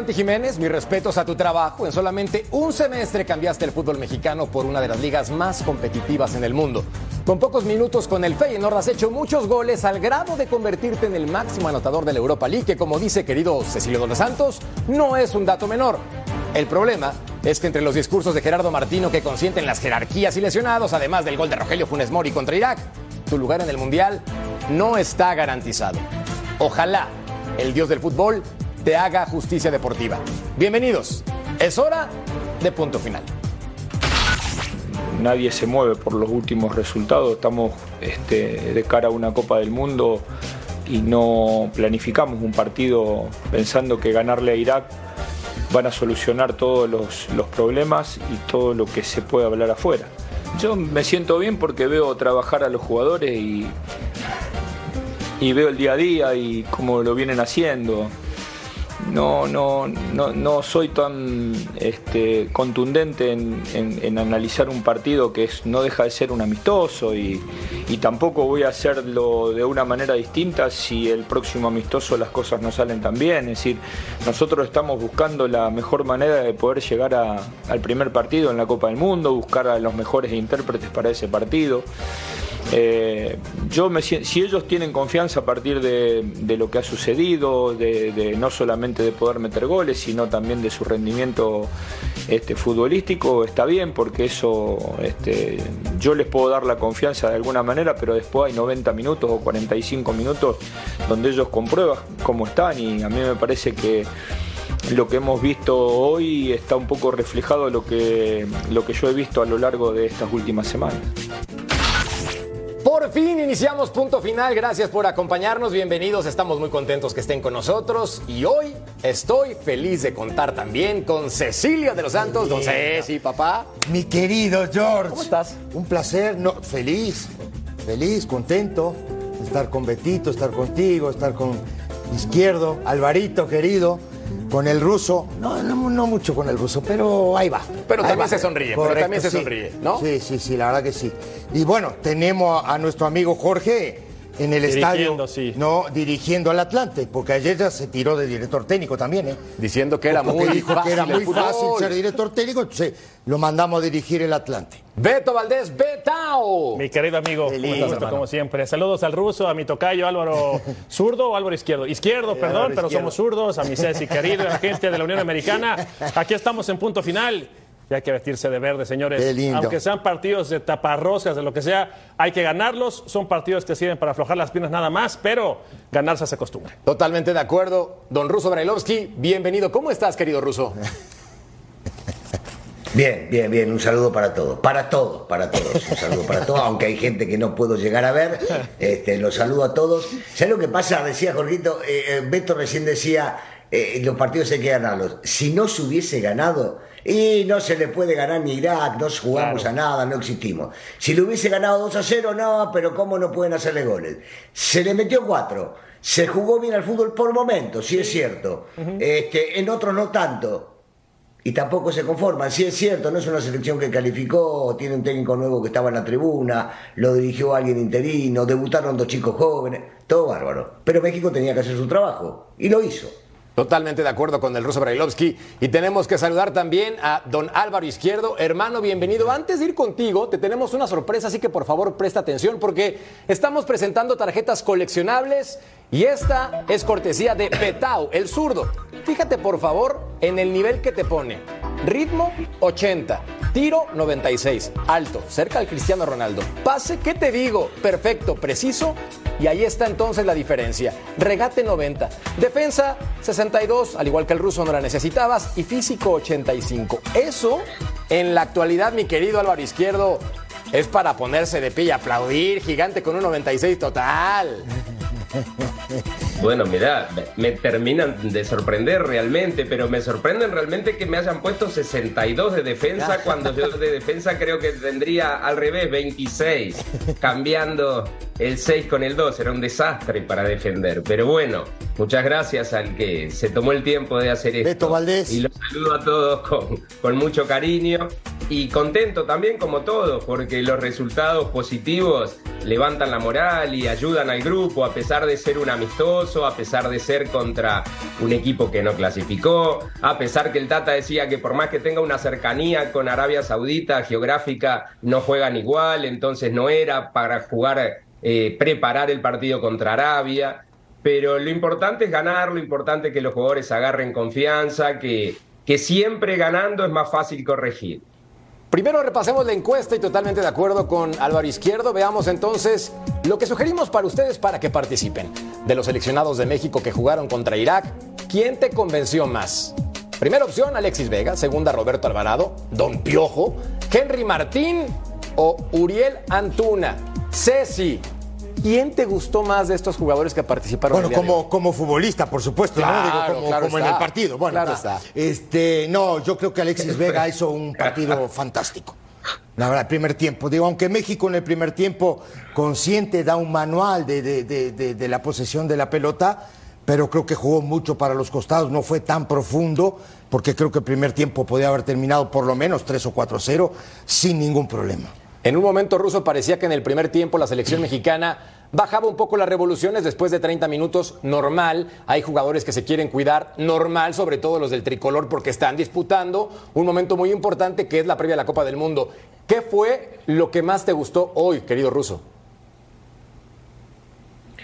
Santi Jiménez, mis respetos a tu trabajo. En solamente un semestre cambiaste el fútbol mexicano por una de las ligas más competitivas en el mundo. Con pocos minutos con el Feyenoord has hecho muchos goles al grado de convertirte en el máximo anotador de la Europa League, que como dice querido Cecilio Dos Santos, no es un dato menor. El problema es que entre los discursos de Gerardo Martino que consienten las jerarquías y lesionados, además del gol de Rogelio Funes Mori contra Irak, tu lugar en el Mundial no está garantizado. Ojalá el dios del fútbol te haga justicia deportiva. Bienvenidos. Es hora de punto final. Nadie se mueve por los últimos resultados. Estamos este, de cara a una Copa del Mundo y no planificamos un partido pensando que ganarle a Irak van a solucionar todos los, los problemas y todo lo que se puede hablar afuera. Yo me siento bien porque veo trabajar a los jugadores y, y veo el día a día y cómo lo vienen haciendo no, no, no, no soy tan este, contundente en, en- analizar un partido que es, no deja de ser un amistoso y, y tampoco voy a hacerlo de una manera distinta si el próximo amistoso las cosas no salen tan bien. Es decir, nosotros estamos buscando la mejor manera de poder llegar al primer partido en la Copa del Mundo, buscar a los mejores intérpretes para ese partido. Eh, yo si ellos tienen confianza a partir de, lo que ha sucedido, de no solamente de poder meter goles, sino también de su rendimiento este, futbolístico, está bien, porque eso este, yo les puedo dar la confianza de alguna manera, pero después hay 90 minutos o 45 minutos donde ellos comprueban cómo están y a mí me parece que lo que hemos visto hoy está un poco reflejado lo que, lo que yo he visto a lo largo de estas últimas semanas. Por fin iniciamos punto final. Gracias por acompañarnos. Bienvenidos. Estamos muy contentos que estén con nosotros. Y hoy estoy feliz de contar también con Cecilia de los Santos. Don Ceci, papá. Mi querido George. ¿Cómo estás? Un placer, no, feliz, feliz, contento estar con Betito, estar contigo, estar con Izquierdo, Alvarito querido, con el ruso. No, no, no mucho con el ruso, pero ahí va. Pero Ahí también va. se sonríe, pero también se sonríe, ¿no? Sí, sí, sí, la verdad que sí. Y bueno, tenemos a, a nuestro amigo Jorge en el Dirigiendo, estadio, sí. no dirigiendo al Atlante, porque ayer ya se tiró de director técnico también, ¿eh? Diciendo que era Porque muy dijo fácil que era el muy fácil ser director técnico, entonces lo mandamos a dirigir el Atlante. Beto Valdés, Betao. Mi querido amigo, un gusto como siempre. Saludos al ruso, a mi tocayo Álvaro Zurdo o Álvaro Izquierdo. Izquierdo, perdón, Álvaro pero Izquierdo. somos zurdos, a mi Ceci querido, a la gente de la Unión Americana. Aquí estamos en punto final. Y hay que vestirse de verde, señores. Qué lindo. Aunque sean partidos de taparroscas, de lo que sea, hay que ganarlos. Son partidos que sirven para aflojar las piernas nada más, pero ganarse hace costumbre. Totalmente de acuerdo. Don Ruso Brailovsky, bienvenido. ¿Cómo estás, querido Ruso? Bien, bien, bien, un saludo para todos, para todos, para todos, un saludo para todos, aunque hay gente que no puedo llegar a ver, este, los saludo a todos. ¿Sabes lo que pasa? Decía Jorgito, eh, eh, Beto recién decía, eh, los partidos hay que ganarlos. Si no se hubiese ganado, y no se le puede ganar ni Irak, no jugamos a nada, no existimos. Si le hubiese ganado 2 a 0, no, pero ¿cómo no pueden hacerle goles? Se le metió 4. Se jugó bien al fútbol por momentos, sí, es cierto. este, en otros no tanto. Y tampoco se conforman, sí es cierto, no es una selección que calificó, tiene un técnico nuevo que estaba en la tribuna, lo dirigió alguien interino, debutaron dos chicos jóvenes, todo bárbaro. Pero México tenía que hacer su trabajo y lo hizo. Totalmente de acuerdo con el ruso Brailovsky. Y tenemos que saludar también a don Álvaro Izquierdo. Hermano, bienvenido. Antes de ir contigo, te tenemos una sorpresa, así que por favor presta atención porque estamos presentando tarjetas coleccionables Y esta es cortesía de Petao, el zurdo. Fíjate por favor en el nivel que te pone. Ritmo 80, tiro 96, alto, cerca al Cristiano Ronaldo. Pase, ¿qué te digo? Perfecto, preciso. Y ahí está entonces la diferencia. Regate 90, defensa 62, al igual que el ruso no la necesitabas, y físico 85. Eso, en la actualidad, mi querido Álvaro Izquierdo, es para ponerse de pie y aplaudir, gigante con un 96 total. Bueno, mira, me terminan de sorprender realmente, pero me sorprenden realmente que me hayan puesto 62 de defensa cuando yo de defensa creo que tendría al revés 26, cambiando el 6 con el 2. Era un desastre para defender. Pero bueno, muchas gracias al que se tomó el tiempo de hacer esto. Beto Valdés. Y los saludo a todos con, con mucho cariño y contento también como todos, porque los resultados positivos levantan la moral y ayudan al grupo, a pesar de ser un amistoso, a pesar de ser contra un equipo que no clasificó, a pesar que el Tata decía que por más que tenga una cercanía con Arabia Saudita geográfica, no juegan igual, entonces no era para jugar, eh, preparar el partido contra Arabia. Pero lo importante es ganar, lo importante es que los jugadores agarren confianza, que, que siempre ganando es más fácil corregir. Primero repasemos la encuesta y totalmente de acuerdo con Álvaro Izquierdo. Veamos entonces lo que sugerimos para ustedes para que participen. De los seleccionados de México que jugaron contra Irak, ¿quién te convenció más? Primera opción, Alexis Vega. Segunda, Roberto Alvarado. Don Piojo. Henry Martín o Uriel Antuna. Ceci, ¿Quién te gustó más de estos jugadores que participaron? Bueno, como, como futbolista, por supuesto, claro, ¿no? Digo, como, claro como en el partido. Bueno, Claro está. Este, no, yo creo que Alexis Vega hizo un partido fantástico. La verdad, el primer tiempo. Digo, aunque México en el primer tiempo consciente da un manual de, de- de- de- la posesión de la pelota, pero creo que jugó mucho para los costados, no fue tan profundo, porque creo que el primer tiempo podía haber terminado por lo menos 3 o 4-0 sin ningún problema. En un momento ruso parecía que en el primer tiempo la selección mexicana bajaba un poco las revoluciones después de 30 minutos, normal. Hay jugadores que se quieren cuidar, normal, sobre todo los del tricolor, porque están disputando un momento muy importante que es la previa a la Copa del Mundo. ¿Qué fue lo que más te gustó hoy, querido ruso?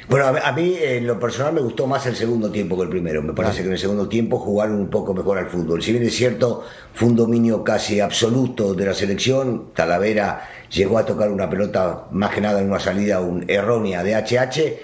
Bueno, a mí- a mí en lo personal me gustó más el segundo tiempo que el primero. Me parece que en el segundo tiempo jugaron un poco mejor al fútbol. Si bien es cierto, fue un dominio casi absoluto de la selección. Talavera llegó a tocar una pelota más que nada en una salida un- errónea de HH,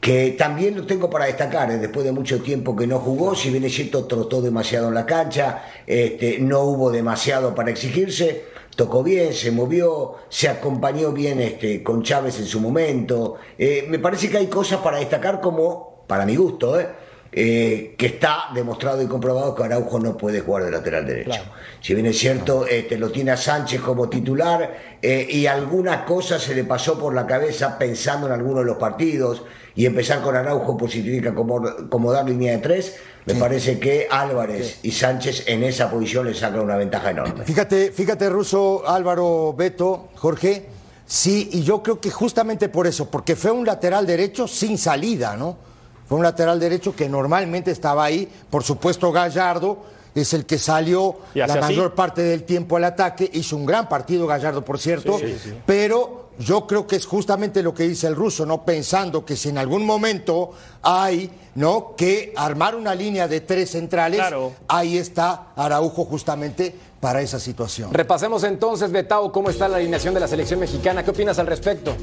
que también lo tengo para destacar. ¿eh? Después de mucho tiempo que no jugó, si bien es cierto, trotó demasiado en la cancha, este, no hubo demasiado para exigirse tocó bien, se movió, se acompañó bien este, con Chávez en su momento. Eh, me parece que hay cosas para destacar como, para mi gusto, ¿eh? Eh, que está demostrado y comprobado que Araujo no puede jugar de lateral derecho. Si bien es cierto, este, lo tiene a Sánchez como titular eh, y alguna cosa se le pasó por la cabeza pensando en alguno de los partidos y empezar con Araujo pues significa como, como dar línea de tres. Me parece que Álvarez y Sánchez en esa posición le sacan una ventaja enorme. Fíjate, fíjate, Ruso, Álvaro, Beto, Jorge. Sí, y yo creo que justamente por eso, porque fue un lateral derecho sin salida, ¿no? Fue un lateral derecho que normalmente estaba ahí. Por supuesto, Gallardo es el que salió la así. mayor parte del tiempo al ataque. Hizo un gran partido Gallardo, por cierto. Pero yo creo que es justamente lo que dice el ruso, ¿no? Pensando que si en algún momento hay, ¿no? Que armar una línea de tres centrales, Claro. ahí está Araujo justamente para esa situación. Repasemos entonces, Betao, cómo está la alineación de la selección mexicana. ¿Qué opinas al respecto?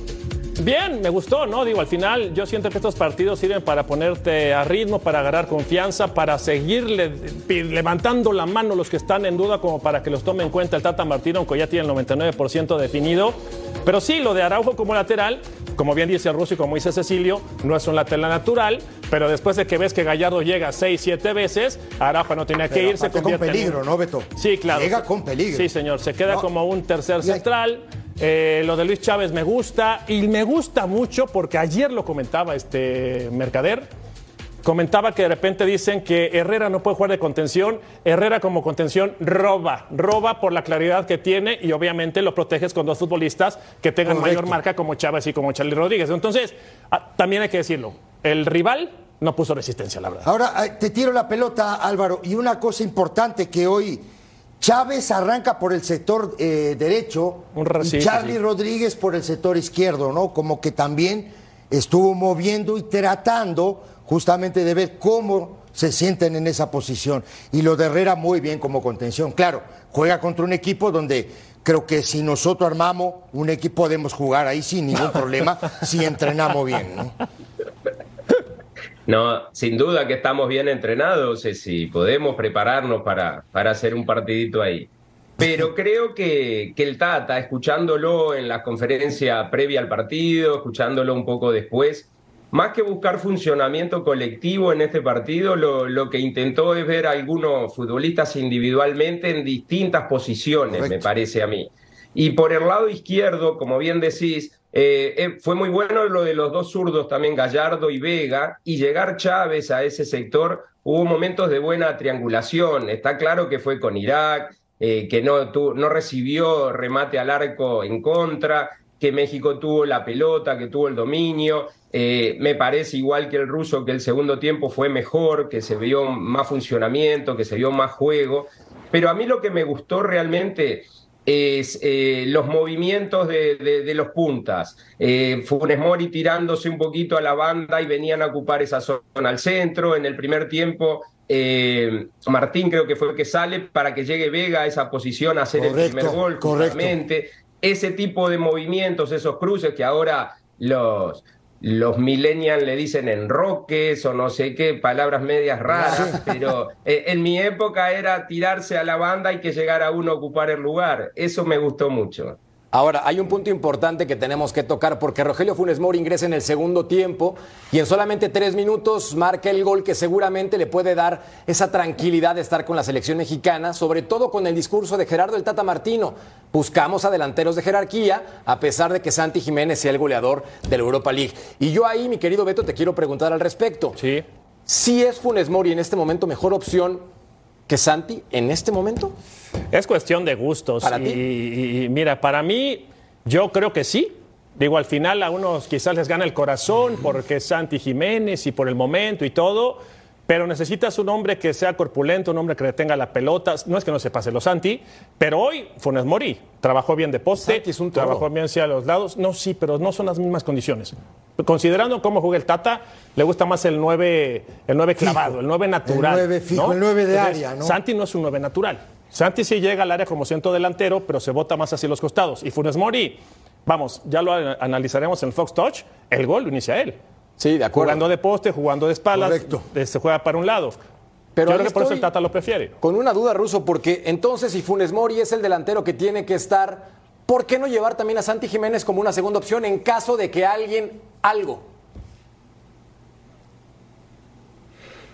Bien, me gustó, ¿no? Digo, al final yo siento que estos partidos sirven para ponerte a ritmo, para agarrar confianza, para seguir levantando la mano los que están en duda, como para que los tome en cuenta el Tata Martino, aunque ya tiene el 99% definido. Pero sí, lo de Araujo como lateral, como bien dice el ruso y como dice Cecilio, no es un lateral natural, pero después de que ves que Gallardo llega 6, 7 veces, Araujo no tenía que Pero ir, se aparte con en peligro, un- ¿no, Beto? Sí, claro. Llega con peligro. Sí, señor. Se queda No. como un tercer hay- central. Eh, lo de Luis Chávez me gusta y me gusta mucho porque ayer lo comentaba este Mercader. Comentaba que de repente dicen que Herrera no puede jugar de contención. Herrera como contención roba, roba por la claridad que tiene y obviamente lo proteges con dos futbolistas que tengan Correcto. mayor marca como Chávez y como Charlie Rodríguez. Entonces, ah, también hay que decirlo, el rival no puso resistencia, la verdad. Ahora te tiro la pelota, Álvaro, y una cosa importante que hoy Chávez arranca por el sector eh, derecho Un y Charlie sí. Rodríguez por el sector izquierdo, ¿no? Como que también estuvo moviendo y tratando justamente de ver cómo se sienten en esa posición. Y lo de Herrera muy bien como contención. Claro, juega contra un equipo donde creo que si nosotros armamos un equipo podemos jugar ahí sin ningún problema si entrenamos bien. ¿no? No, sin duda que estamos bien entrenados, si podemos prepararnos para, para hacer un partidito ahí. Pero creo que, que, el Tata, escuchándolo en la conferencia previa al partido, escuchándolo un poco después, más que buscar funcionamiento colectivo en este partido, lo, lo que intentó es ver a algunos futbolistas individualmente en distintas posiciones, me parece a mí. Y por el lado izquierdo, como bien decís, eh, eh, fue muy bueno lo de los dos zurdos también, Gallardo y Vega, y llegar Chávez a ese sector, hubo momentos de buena triangulación. Está claro que fue con Irak, eh, que no, no recibió remate al arco en contra, que México tuvo la pelota, que tuvo el dominio. me parece igual que el ruso que el segundo tiempo fue mejor, que se vio más funcionamiento, que se vio más juego. Pero a mí lo que me gustó realmente es eh, los movimientos de, los puntas. Eh, Funes Mori tirándose un poquito a la banda y venían a ocupar esa zona al centro. En el primer tiempo, eh, Martín creo que fue el que sale para que llegue Vega a esa posición a hacer el primer gol. Correctamente. Ese tipo de movimientos, esos cruces que ahora los, los millennials le dicen enroques o no sé qué, palabras medias raras, pero eh, en mi época era tirarse a la banda y que llegara uno a ocupar el lugar. Eso me gustó mucho. Ahora, hay un punto importante que tenemos que tocar porque Rogelio Funes Mori ingresa en el segundo tiempo y en solamente tres minutos marca el gol que seguramente le puede dar esa tranquilidad de estar con la selección mexicana, sobre todo con el discurso de Gerardo el Tata Martino. Buscamos a delanteros de jerarquía, a pesar de que Santi Jiménez sea el goleador de la Europa League. Y yo ahí, mi querido Beto, te quiero preguntar al respecto. Sí. ¿Si es Funes Mori en este momento mejor opción que Santi en este momento? Es cuestión de gustos. ¿Para y, mira, para mí, yo creo que sí. Digo, al final a unos quizás les gana el corazón porque es Santi Jiménez y por el momento y todo, pero necesitas un hombre que sea corpulento, un hombre que tenga la pelota. No es que no se pase los Santi, pero hoy Funes Mori trabajó bien de poste, es un trabajó bien hacia los lados. No, sí, pero no son las mismas condiciones. Considerando cómo juega el Tata, le gusta más el 9, el 9 clavado, el 9 natural. El 9 fijo, el 9 de área, ¿no? Santi no es un 9 natural. Santi sí llega al área como centro delantero, pero se bota más hacia los costados. Y Funes Mori, vamos, ya lo analizaremos en Fox Touch, el gol lo inicia él. Sí, de acuerdo. Jugando de poste, jugando de espaldas, Correcto. se juega para un lado. Pero Yo creo que por eso el Tata lo prefiere. Con una duda, Ruso, porque entonces si Funes Mori es el delantero que tiene que estar, ¿por qué no llevar también a Santi Jiménez como una segunda opción en caso de que alguien, algo,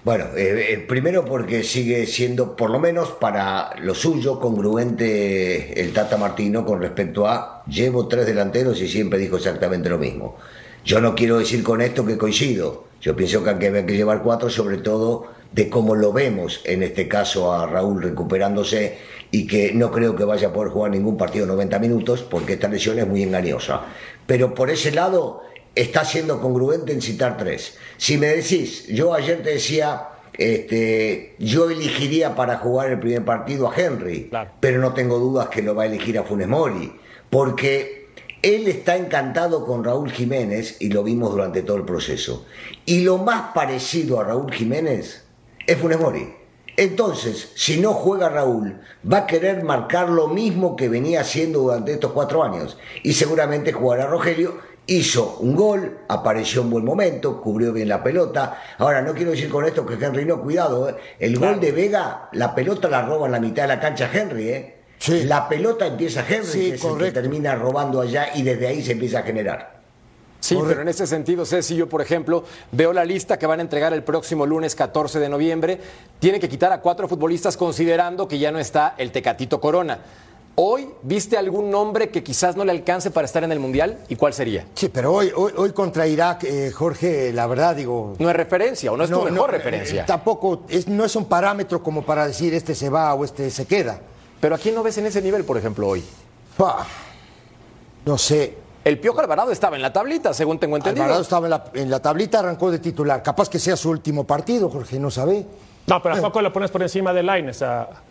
Bueno, eh, eh, primero porque sigue siendo, por lo menos para lo suyo, congruente el Tata Martino con respecto a llevo tres delanteros y siempre dijo exactamente lo mismo. Yo no quiero decir con esto que coincido. Yo pienso que hay que llevar cuatro, sobre todo de cómo lo vemos en este caso a Raúl recuperándose y que no creo que vaya a poder jugar ningún partido 90 minutos porque esta lesión es muy engañosa. Pero por ese lado está siendo congruente en citar tres. Si me decís, yo ayer te decía, este, yo elegiría para jugar el primer partido a Henry, pero no tengo dudas que lo va a elegir a Funes Mori, porque él está encantado con Raúl Jiménez y lo vimos durante todo el proceso. Y lo más parecido a Raúl Jiménez es Funes Mori. Entonces, si no juega Raúl, va a querer marcar lo mismo que venía haciendo durante estos cuatro años. Y seguramente jugará Rogelio hizo un gol, apareció en buen momento, cubrió bien la pelota. Ahora, no quiero decir con esto que Henry no, cuidado, ¿eh? el gol de Vega, la pelota la roba en la mitad de la cancha Henry, ¿eh? La pelota empieza Henry, que, termina robando allá y desde ahí se empieza a generar. Sí, pero en ese sentido, Ceci, yo, por ejemplo, veo la lista que van a entregar el próximo lunes 14 de noviembre. Tiene que quitar a cuatro futbolistas considerando que ya no está el Tecatito Corona. Hoy, ¿viste algún nombre que quizás no le alcance para estar en el Mundial? ¿Y cuál sería? Sí, pero hoy, hoy, contra Irak, eh, Jorge, la verdad digo... No es referencia o no es tu mejor referencia. Eh, tampoco, es, no es un parámetro como para decir este se va o este se queda. Pero ¿a quién no ves en ese nivel, por ejemplo, hoy? no sé. El Piojo Alvarado estaba en la tablita, según tengo entendido. Alvarado estaba en la, en la tablita, arrancó de titular. Capaz que sea su último partido, Jorge, no sabe. No, pero ¿a poco lo pones por encima de Laines?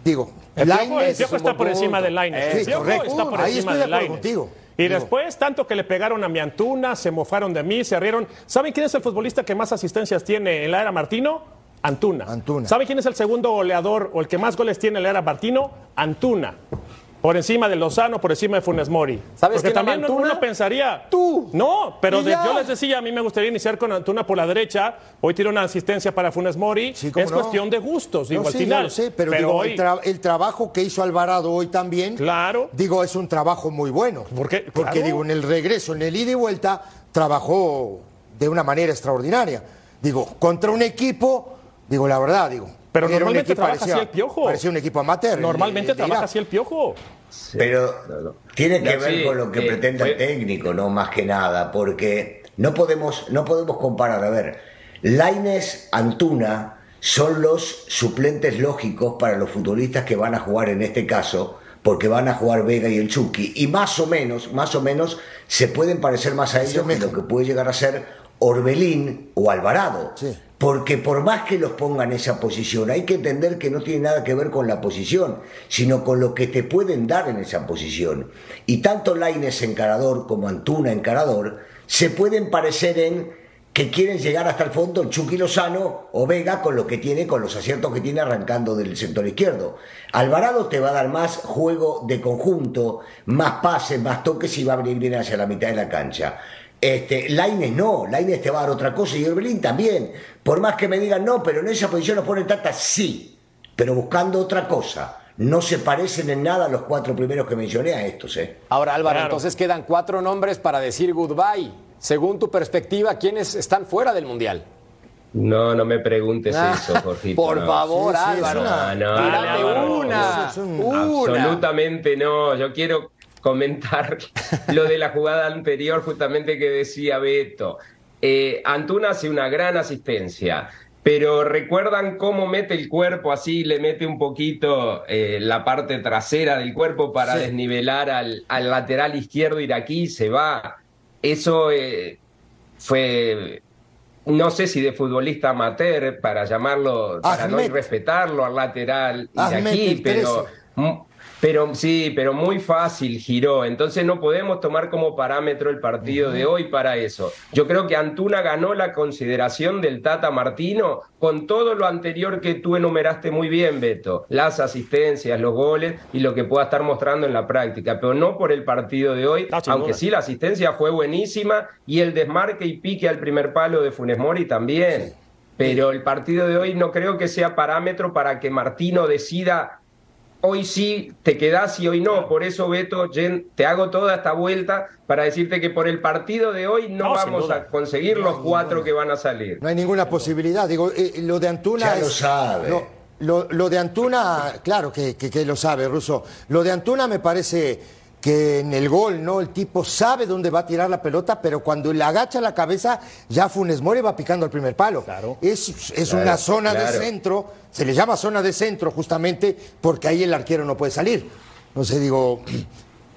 Digo, el Piojo, está por encima de Laines. Sí, correcto. está por Ahí encima estoy de de acuerdo contigo. Y después, tanto que le pegaron a mi Antuna, se mofaron de mí, se rieron. ¿Saben quién es el futbolista que más asistencias tiene en la era Martino? Antuna. Antuna. ¿Saben quién es el segundo goleador o el que más goles tiene en la era Martino? Antuna. Por encima de Lozano, por encima de Funes Mori. ¿Sabes Porque también Antuna? uno pensaría. Tú. No, pero de- yo les decía, a mí me gustaría iniciar con Antuna por la derecha. Hoy tiro una asistencia para Funes Mori. Sí, es no. cuestión de gustos, digo, No, al sí, final. ya lo sé, pero, digo, hoy, el, tra- el trabajo que hizo Alvarado hoy también, Claro. digo, es un trabajo muy bueno. ¿Por qué? Porque Claro. digo, en el regreso, en el ida y vuelta, trabajó de una manera extraordinaria. Digo, contra un equipo, digo, la verdad, digo. Pero era normalmente equipo- trabaja así el Piojo. Parecía un equipo amateur. Normalmente el trabaja así el piojo. Pero tiene que No, ver sí, con lo que eh, pretende el técnico, no más que nada, porque no podemos, no podemos comparar. A ver, Laines, Antuna son los suplentes lógicos para los futbolistas que van a jugar en este caso, porque van a jugar Vega y el Chucky, y más o menos, más o menos se pueden parecer más a ellos que lo que puede llegar a ser Orbelín o Alvarado. Sí. Porque por más que los pongan en esa posición, hay que entender que no tiene nada que ver con la posición, sino con lo que te pueden dar en esa posición. Y tanto Laines encarador como Antuna encarador se pueden parecer en que quieren llegar hasta el fondo Chucky Lozano o Vega con lo que tiene, con los aciertos que tiene arrancando del sector izquierdo. Alvarado te va a dar más juego de conjunto, más pases, más toques y va a venir bien hacia la mitad de la cancha. Este, Laines no, Laines te va a dar otra cosa y Orbelín también. Por más que me digan no, pero en esa posición nos pone Tata, sí, pero buscando otra cosa. No se parecen en nada los cuatro primeros que mencioné a estos, ¿eh? Ahora, Álvaro, Claro. entonces quedan cuatro nombres para decir goodbye. Según tu perspectiva, ¿quiénes están fuera del Mundial? No, no me preguntes Ah, eso, Jorgito. Por no. favor, Sí, sí, es Álvaro. una- No, no, una. Absolutamente no. Yo quiero comentar lo de la jugada anterior, justamente que decía Beto. Eh, Antuna hace una gran asistencia, pero recuerdan cómo mete el cuerpo así, le mete un poquito eh, la parte trasera del cuerpo para Sí. desnivelar al, al lateral izquierdo iraquí, se va. Eso eh, fue no sé si de futbolista amateur, para llamarlo, para no Ahmed. irrespetarlo al lateral Ahmed, iraquí, el pero, 13. Pero sí, pero muy fácil giró. Entonces no podemos tomar como parámetro el partido de hoy para eso. Yo creo que Antuna ganó la consideración del Tata Martino con todo lo anterior que tú enumeraste muy bien, Beto. Las asistencias, los goles y lo que pueda estar mostrando en la práctica, pero no por el partido de hoy, aunque sí la asistencia fue buenísima y el desmarque y pique al primer palo de Funes Mori también. Pero el partido de hoy no creo que sea parámetro para que Martino decida hoy sí te quedás y hoy no. Por eso, Beto, Jen, te hago toda esta vuelta para decirte que por el partido de hoy no, vamos a conseguir los cuatro que van a salir. No hay ninguna posibilidad. Digo, eh, lo de Antuna Ya es- lo sabe. Lo, lo- lo de Antuna, claro que, que- que lo sabe, Russo. Lo de Antuna me parece que en el gol, ¿no? El tipo sabe dónde va a tirar la pelota, pero cuando le agacha la cabeza, ya Funes Mori va picando el primer palo. Claro. Es, es Claro, una zona de centro, se le llama zona de centro justamente porque ahí el arquero no puede salir. No sé, digo,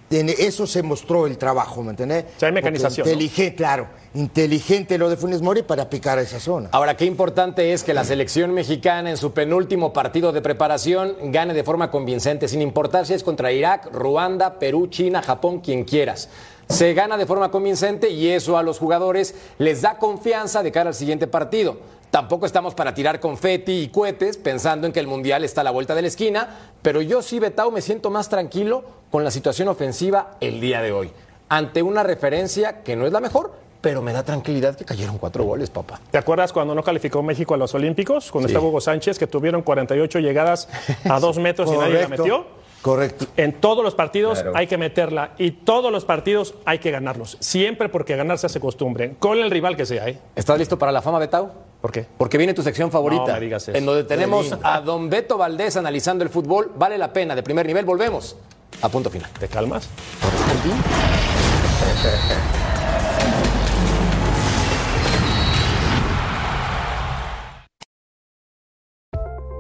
en eso se mostró el trabajo, ¿me entendés? O sea, hay mecanización, Porque ¿no? Inteligente, claro, inteligente lo de Funes Mori para picar esa zona. Ahora, qué importante es que la selección mexicana en su penúltimo partido de preparación gane de forma convincente, sin importar si es contra Irak, Ruanda, Perú, China, Japón, quien quieras. Se gana de forma convincente y eso a los jugadores les da confianza de cara al siguiente partido. Tampoco estamos para tirar confeti y cohetes pensando en que el Mundial está a la vuelta de la esquina, pero yo sí, Betao, me siento más tranquilo con la situación ofensiva el día de hoy. Ante una referencia que no es la mejor, pero me da tranquilidad que cayeron cuatro goles, papá. ¿Te acuerdas cuando no calificó México a los Olímpicos? Cuando Sí. estaba Hugo Sánchez, que tuvieron 48 llegadas a dos metros y nadie la metió. Correcto. En todos los partidos Claro. hay que meterla y todos los partidos hay que ganarlos. Siempre porque ganar se hace costumbre, con el rival que sea. ¿eh? ¿Estás listo para la fama, Betao? ¿Por qué? Porque viene tu sección favorita. No me digas eso. En donde tenemos a don Beto Valdés analizando el fútbol. Vale la pena, de primer nivel. Volvemos a punto final. ¿Te calmas?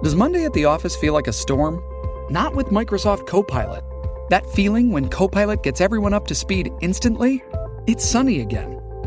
Does Monday at the office feel like a storm? Not with Microsoft Copilot. That feeling when Copilot gets everyone up to speed instantly? It's sunny again.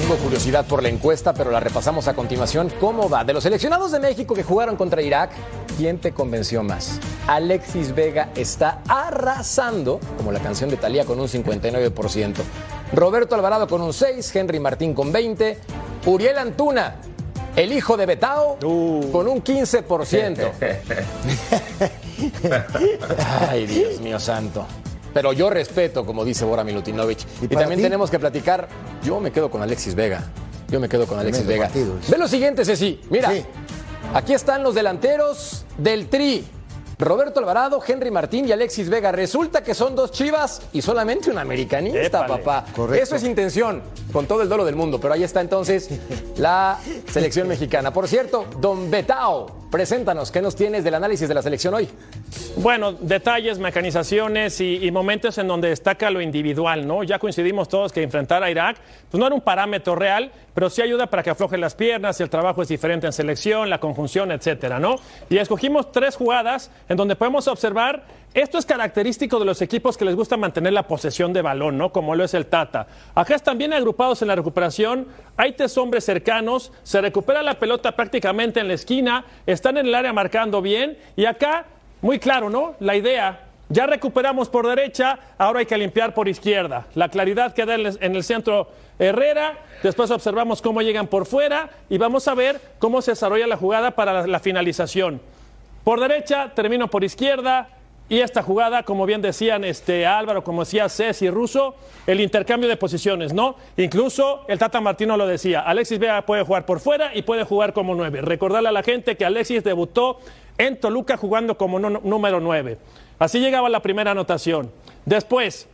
Tengo curiosidad por la encuesta, pero la repasamos a continuación. ¿Cómo va? De los seleccionados de México que jugaron contra Irak, ¿quién te convenció más? Alexis Vega está arrasando, como la canción de Talía, con un 59%. Roberto Alvarado con un 6%, Henry Martín con 20%, Uriel Antuna, el hijo de Betao, con un 15%. Ay, Dios mío santo. Pero yo respeto, como dice Bora Milutinovic. Y, también ti? tenemos que platicar. Yo me quedo con Alexis Vega. Yo me quedo con Alexis Vega. Ve lo siguiente, Ceci. Mira, Sí. aquí están los delanteros del Tri. Roberto Alvarado, Henry Martín y Alexis Vega. Resulta que son dos chivas y solamente un americanista, Épale. papá. Correcto. Eso es intención, con todo el dolo del mundo. Pero ahí está entonces la selección mexicana. Por cierto, Don Betao, preséntanos, ¿qué nos tienes del análisis de la selección hoy? Bueno, detalles, mecanizaciones y, y momentos en donde destaca lo individual, ¿no? Ya coincidimos todos que enfrentar a Irak, pues no era un parámetro real, pero sí ayuda para que aflojen las piernas, el trabajo es diferente en selección, la conjunción, etcétera, ¿no? Y escogimos tres jugadas en donde podemos observar, esto es característico de los equipos que les gusta mantener la posesión de balón, ¿no? Como lo es el Tata. Acá están bien agrupados en la recuperación, hay tres hombres cercanos, se recupera la pelota prácticamente en la esquina, están en el área marcando bien, y acá muy claro, ¿no? La idea. Ya recuperamos por derecha, ahora hay que limpiar por izquierda. La claridad queda en el, en el centro Herrera, después observamos cómo llegan por fuera y vamos a ver cómo se desarrolla la jugada para la finalización. Por derecha, termino por izquierda y esta jugada, como bien decían este, Álvaro, como decía Ceci Russo, el intercambio de posiciones, ¿no? Incluso el Tata Martino lo decía, Alexis Vega puede jugar por fuera y puede jugar como nueve. Recordarle a la gente que Alexis debutó en Toluca jugando como número 9. Así llegaba la primera anotación. Después,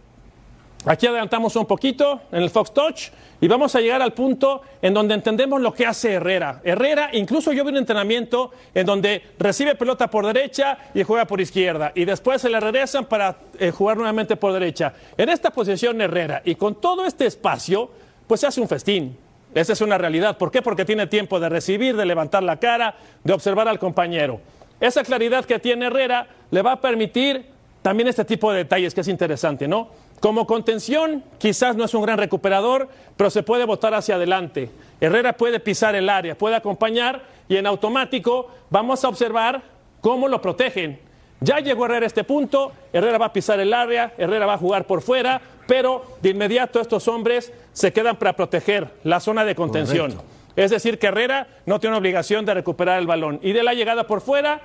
aquí adelantamos un poquito en el Fox Touch y vamos a llegar al punto en donde entendemos lo que hace Herrera. Herrera, incluso yo vi un entrenamiento en donde recibe pelota por derecha y juega por izquierda y después se le regresan para eh, jugar nuevamente por derecha. En esta posición Herrera y con todo este espacio, pues se hace un festín. Esa es una realidad. ¿Por qué? Porque tiene tiempo de recibir, de levantar la cara, de observar al compañero. Esa claridad que tiene Herrera le va a permitir también este tipo de detalles que es interesante, ¿no? Como contención, quizás no es un gran recuperador, pero se puede botar hacia adelante. Herrera puede pisar el área, puede acompañar y en automático vamos a observar cómo lo protegen. Ya llegó Herrera a este punto, Herrera va a pisar el área, Herrera va a jugar por fuera, pero de inmediato estos hombres se quedan para proteger la zona de contención. Correcto. Es decir, que Herrera no tiene obligación de recuperar el balón. Y de la llegada por fuera,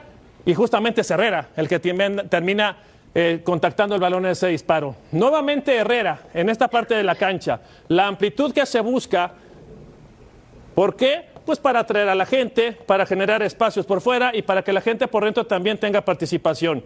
y justamente es Herrera el que termina eh, contactando el balón en ese disparo. Nuevamente Herrera en esta parte de la cancha. La amplitud que se busca ¿Por qué? Pues para atraer a la gente, para generar espacios por fuera y para que la gente por dentro también tenga participación.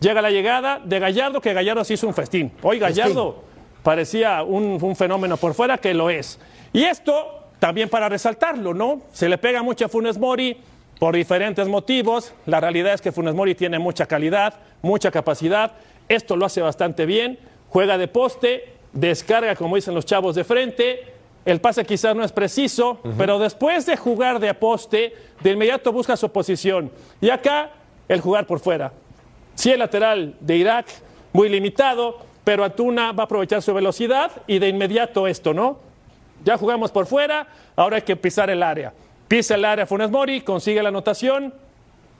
Llega la llegada de Gallardo, que Gallardo sí hizo un festín. Hoy Gallardo parecía un, un fenómeno por fuera, que lo es. Y esto también para resaltarlo, ¿no? Se le pega mucho a Funes Mori por diferentes motivos. La realidad es que Funes Mori tiene mucha calidad, mucha capacidad. Esto lo hace bastante bien. Juega de poste, descarga, como dicen los chavos, de frente. El pase quizás no es preciso, pero después de jugar de poste, de inmediato busca su posición. Y acá, el jugar por fuera. Sí, el lateral de Irak, muy limitado, pero Antuna va a aprovechar su velocidad y de inmediato esto, ¿no? Ya jugamos por fuera, ahora hay que pisar el área. Pisa el área Funes Mori, consigue la anotación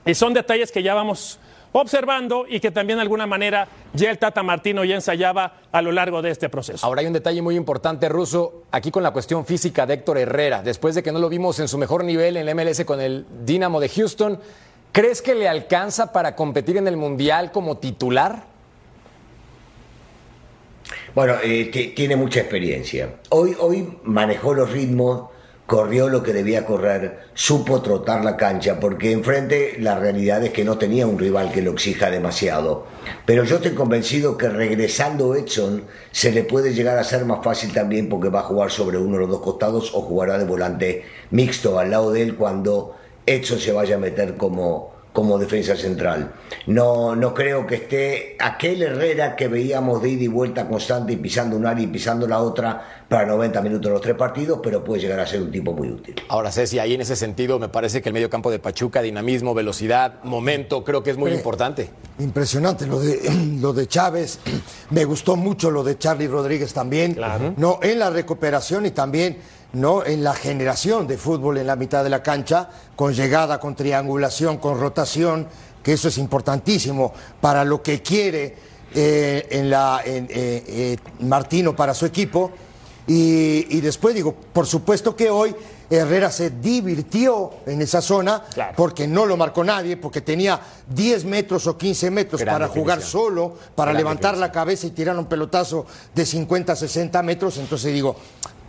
y son detalles que ya vamos observando y que también de alguna manera ya el Tata Martino ya ensayaba a lo largo de este proceso. Ahora hay un detalle muy importante, Ruso, aquí con la cuestión física de Héctor Herrera. Después de que no lo vimos en su mejor nivel en el MLS con el Dynamo de Houston, ¿crees que le alcanza para competir en el Mundial como titular? Bueno, eh, ti- tiene mucha experiencia. Hoy, hoy manejó los ritmos, corrió lo que debía correr, supo trotar la cancha, porque enfrente la realidad es que no tenía un rival que lo exija demasiado. Pero yo estoy convencido que regresando Edson se le puede llegar a ser más fácil también porque va a jugar sobre uno de los dos costados o jugará de volante mixto al lado de él cuando Edson se vaya a meter como, como defensa central. No, no creo que esté aquel Herrera que veíamos de ida y vuelta constante y pisando un área y pisando la otra para 90 minutos los tres partidos, pero puede llegar a ser un tipo muy útil. Ahora, Ceci, ahí en ese sentido me parece que el medio campo de Pachuca, dinamismo, velocidad, momento, creo que es muy importante. Impresionante lo de, lo de Chávez. Me gustó mucho lo de Charlie Rodríguez también. No, en la recuperación y también no en la generación de fútbol en la mitad de la cancha, con llegada, con triangulación, con rotación, que eso es importantísimo para lo que quiere eh, en la, en, eh, eh, Martino para su equipo. Y, y después digo, por supuesto que hoy Herrera se divirtió en esa zona porque no lo marcó nadie, porque tenía 10 metros o 15 metros Gran para jugar solo, para Gran levantar la cabeza y tirar un pelotazo de 50, 60 metros. Entonces digo,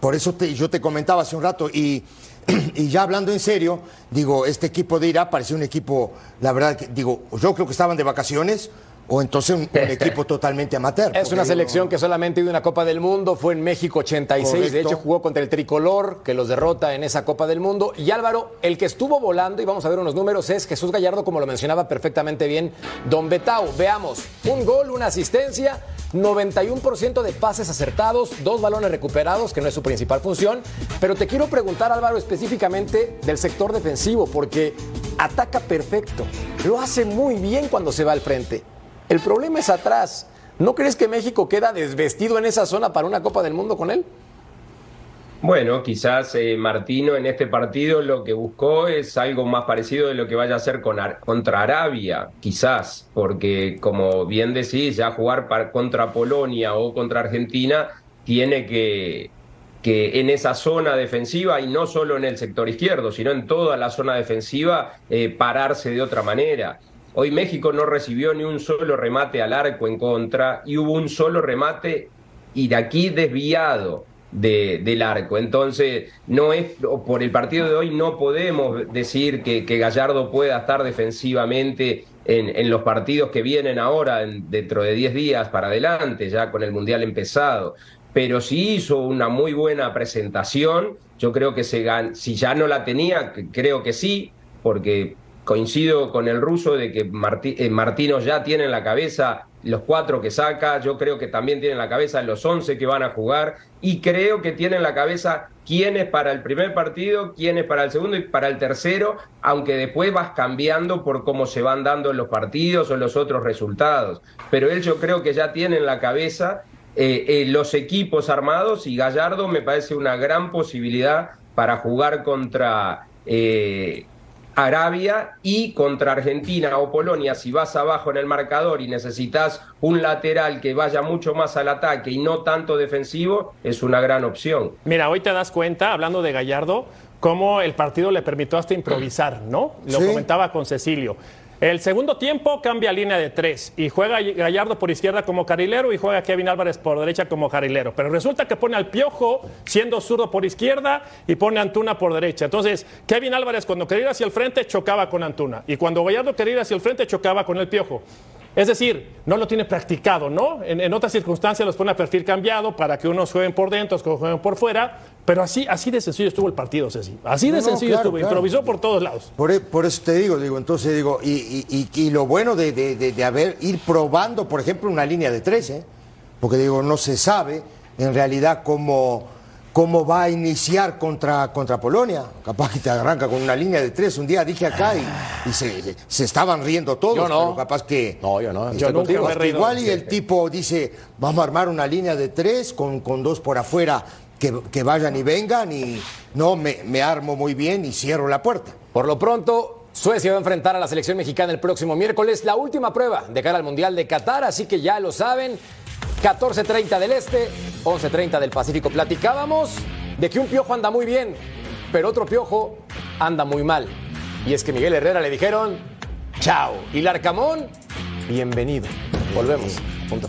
por eso te- yo te comentaba hace un rato y, y ya hablando en serio, digo, este equipo de Irak parecía un equipo, la verdad, que, digo, yo creo que estaban de vacaciones o entonces un, un equipo totalmente amateur. Es una selección que solamente ido una Copa del Mundo, fue en México 86, de hecho jugó contra el tricolor que los derrota en esa Copa del Mundo. Y Álvaro, el que estuvo volando, y vamos a ver unos números, es Jesús Gallardo, como lo mencionaba perfectamente bien Don Betao. Veamos, un gol, una asistencia, 91% de pases acertados, dos balones recuperados, que no es su principal función. Pero te quiero preguntar, Álvaro, específicamente del sector defensivo, porque ataca perfecto, lo hace muy bien cuando se va al frente. El problema es atrás. ¿No crees que México queda desvestido en esa zona para una Copa del Mundo con él? Bueno, quizás eh, Martino en este partido lo que buscó es algo más parecido de lo que vaya a hacer con Ar- contra Arabia, quizás, porque como bien decís, ya jugar contra Polonia o contra Argentina tiene que, que en esa zona defensiva, y no solo en el sector izquierdo, sino en toda la zona defensiva, eh, pararse de otra manera. Hoy México no recibió ni un solo remate al arco en contra y hubo un solo remate iraquí desviado de- del arco. Entonces, no es por el partido de hoy no podemos decir que, Gallardo pueda estar defensivamente en, los partidos que vienen ahora, en- dentro de 10 días para adelante, ya con el Mundial empezado. Pero sí hizo una muy buena presentación. Yo creo que se gan- si ya no la tenía, creo que sí, porque coincido con el ruso de que Marti- eh, Martino ya tiene en la cabeza los cuatro que saca, yo creo que también tiene en la cabeza los once que van a jugar y creo que tiene en la cabeza quién es para el primer partido, quién es para el segundo y para el tercero, aunque después vas cambiando por cómo se van dando los partidos o los otros resultados. Pero él yo creo que ya tiene en la cabeza eh, eh, los equipos armados y Gallardo me parece una gran posibilidad para jugar contra Arabia y contra Argentina o Polonia. Si vas abajo en el marcador y necesitas un lateral que vaya mucho más al ataque y no tanto defensivo, es una gran opción. Mira, hoy te das cuenta, hablando de Gallardo, cómo el partido le permitió hasta improvisar, ¿no? Lo Sí. comentaba con Cecilio. El segundo tiempo cambia línea de tres y juega Gallardo por izquierda como carrilero y juega Kevin Álvarez por derecha como carrilero. Pero resulta que pone al Piojo siendo zurdo por izquierda y pone Antuna por derecha. Entonces, Kevin Álvarez cuando quería ir hacia el frente chocaba con Antuna y cuando Gallardo quería ir hacia el frente chocaba con el Piojo. Es decir, no lo tiene practicado, ¿no? En, en otras circunstancias los pone a perfil cambiado para que unos jueguen por dentro, otros jueguen por fuera, pero así, así de sencillo estuvo el partido, Ceci. Así de No, no, sencillo claro, estuvo, claro. improvisó por todos lados. Por, e- por eso te digo, digo, entonces digo, y, y- y- y lo bueno de, de- de- de haber, ir probando, por ejemplo, una línea de tres, ¿eh? porque digo, no se sabe en realidad cómo, cómo va a iniciar contra, contra Polonia. Capaz que te arranca con una línea de tres. Un día dije acá y, y se, se estaban riendo todos, Yo no. pero capaz que... No, yo no. Yo nunca contigo, me he hasta reído. Igual y el tipo dice, vamos a armar una línea de tres con, con dos por afuera que, que vayan y vengan y no, me, me armo muy bien y cierro la puerta. Por lo pronto, Suecia va a enfrentar a la selección mexicana el próximo miércoles, la última prueba de cara al Mundial de Qatar, así que ya lo saben, 14.30 del Este, 11.30 del Pacífico. Platicábamos de que un piojo anda muy bien, pero otro piojo anda muy mal. Y es que Miguel Herrera le dijeron, chao. Y Larcamón, bienvenido. Volvemos. Punto.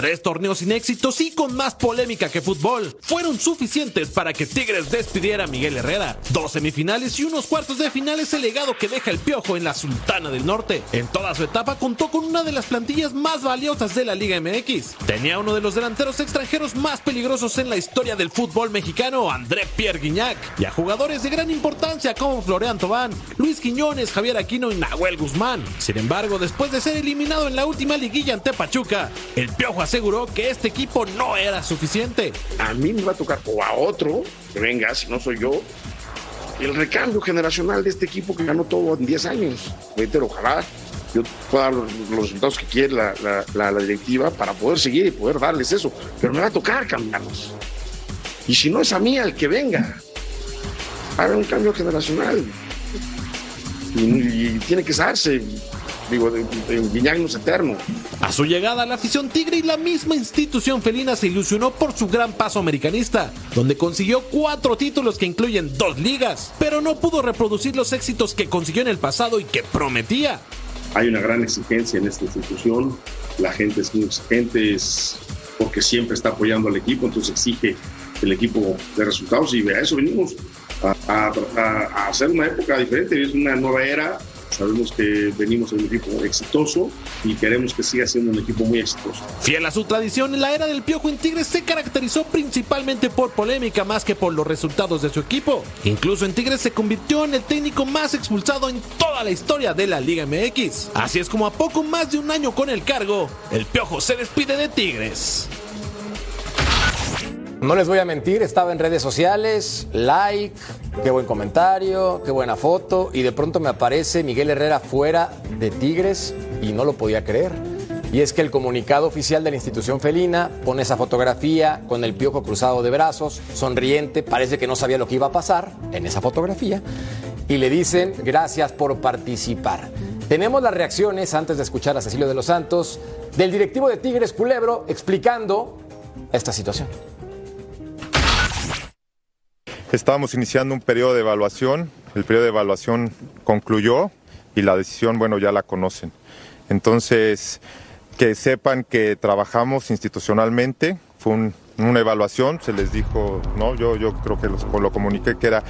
Tres torneos sin éxitos y con más polémica que fútbol fueron suficientes para que Tigres despidiera a Miguel Herrera. Dos semifinales y unos cuartos de final es el legado que deja el piojo en la Sultana del Norte. En toda su etapa contó con una de las plantillas más valiosas de la Liga MX. Tenía uno de los delanteros extranjeros más peligrosos en la historia del fútbol mexicano, André Pierre Guignac, y a jugadores de gran importancia como Florian Tobán, Luis Quiñones, Javier Aquino y Nahuel Guzmán. Sin embargo, después de ser eliminado en la última liguilla ante Pachuca, el piojo aseguró que este equipo no era suficiente. A mí me va a tocar, o a otro, que venga, si no soy yo, el recambio generacional de este equipo que ganó todo en 10 años. Reitero, ojalá yo pueda dar los, resultados que quiere la- la directiva para poder seguir y poder darles eso. Pero me va a tocar cambiarlos. Y si no es a mí, al que venga. Haga un cambio generacional. Y, y tiene que darse. Digo, Guiñac no es eterno. A su llegada, la afición tigre y la misma institución felina se ilusionó por su gran paso americanista, donde consiguió cuatro títulos que incluyen dos ligas, pero no pudo reproducir los éxitos que consiguió en el pasado y que prometía. hay una gran exigencia en esta institución, la gente es muy exigente, es porque siempre está apoyando al equipo, entonces exige el equipo de resultados y a eso venimos, a, a- a- a hacer una época diferente, es una nueva era, sabemos que venimos en un equipo exitoso y queremos que siga siendo un equipo muy exitoso. Fiel a su tradición, la era del Piojo en Tigres se caracterizó principalmente por polémica más que por los resultados de su equipo. Incluso en Tigres se convirtió en el técnico más expulsado en toda la historia de la Liga MX. Así es como a poco más de un año con el cargo, el Piojo se despide de Tigres. No les voy a mentir, estaba en redes sociales, like, qué buen comentario, qué buena foto, y de pronto me aparece Miguel Herrera fuera de Tigres y no lo podía creer. Y es que el comunicado oficial de la institución felina pone esa fotografía con el piojo cruzado de brazos, sonriente, parece que no sabía lo que iba a pasar en esa fotografía, y le dicen gracias por participar. Tenemos las reacciones, antes de escuchar a Cecilio de los Santos, del directivo de Tigres Culebro explicando esta situación. Estábamos iniciando un periodo de evaluación, el periodo de evaluación concluyó y la decisión, bueno, ya la conocen. Entonces, que sepan que trabajamos institucionalmente, fue un- una evaluación, se les dijo, no, yo, yo creo que los- lo comuniqué que era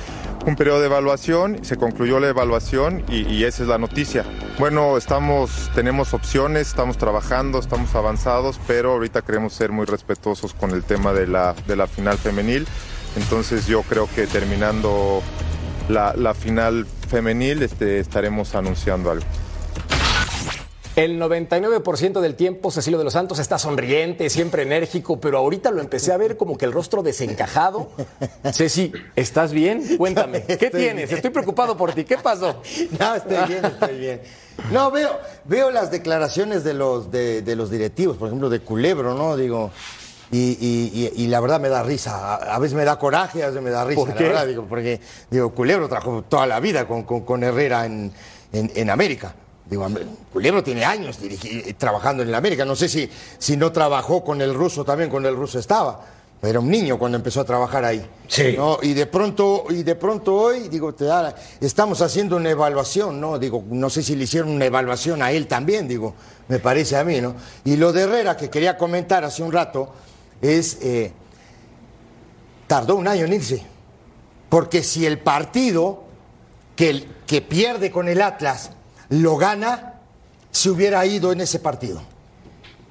un periodo de evaluación, se concluyó la evaluación y, y esa es la noticia. Bueno, estamos, tenemos opciones, estamos trabajando, estamos avanzados, pero ahorita queremos ser muy respetuosos con el tema de la, de la final femenil. Entonces yo creo que terminando la, la final femenil este, estaremos anunciando algo. El 99% del tiempo Cecilio de los Santos está sonriente, siempre enérgico, pero ahorita lo empecé a ver como que el rostro desencajado. Ceci, ¿estás bien? Cuéntame, ¿qué Estoy tienes? bien. Estoy preocupado por ti. ¿Qué pasó? No, estoy bien, estoy bien. No, veo, veo las declaraciones de los, de, de los directivos, por ejemplo, de Culebro, ¿no? Digo, y, y- y- la verdad me da risa. A, veces me da coraje, a veces me da risa. ¿Por la qué? verdad, digo, porque, digo, Culebro trabajó toda la vida con, con- con Herrera en, en- en América. Digo, Culebro tiene años dirigi- trabajando en América. No sé si, si no trabajó con el ruso también, con el ruso estaba. Era un niño cuando empezó a trabajar ahí. Sí. ¿no? Y de pronto, y de pronto hoy, digo, te da, estamos haciendo una evaluación, ¿no? Digo, no sé si le hicieron una evaluación a él también, digo, me parece a mí, ¿no? Y lo de Herrera que quería comentar hace un rato es eh, tardó un año en irse. Porque si el partido que, que pierde con el Atlas lo gana, se hubiera ido en ese partido.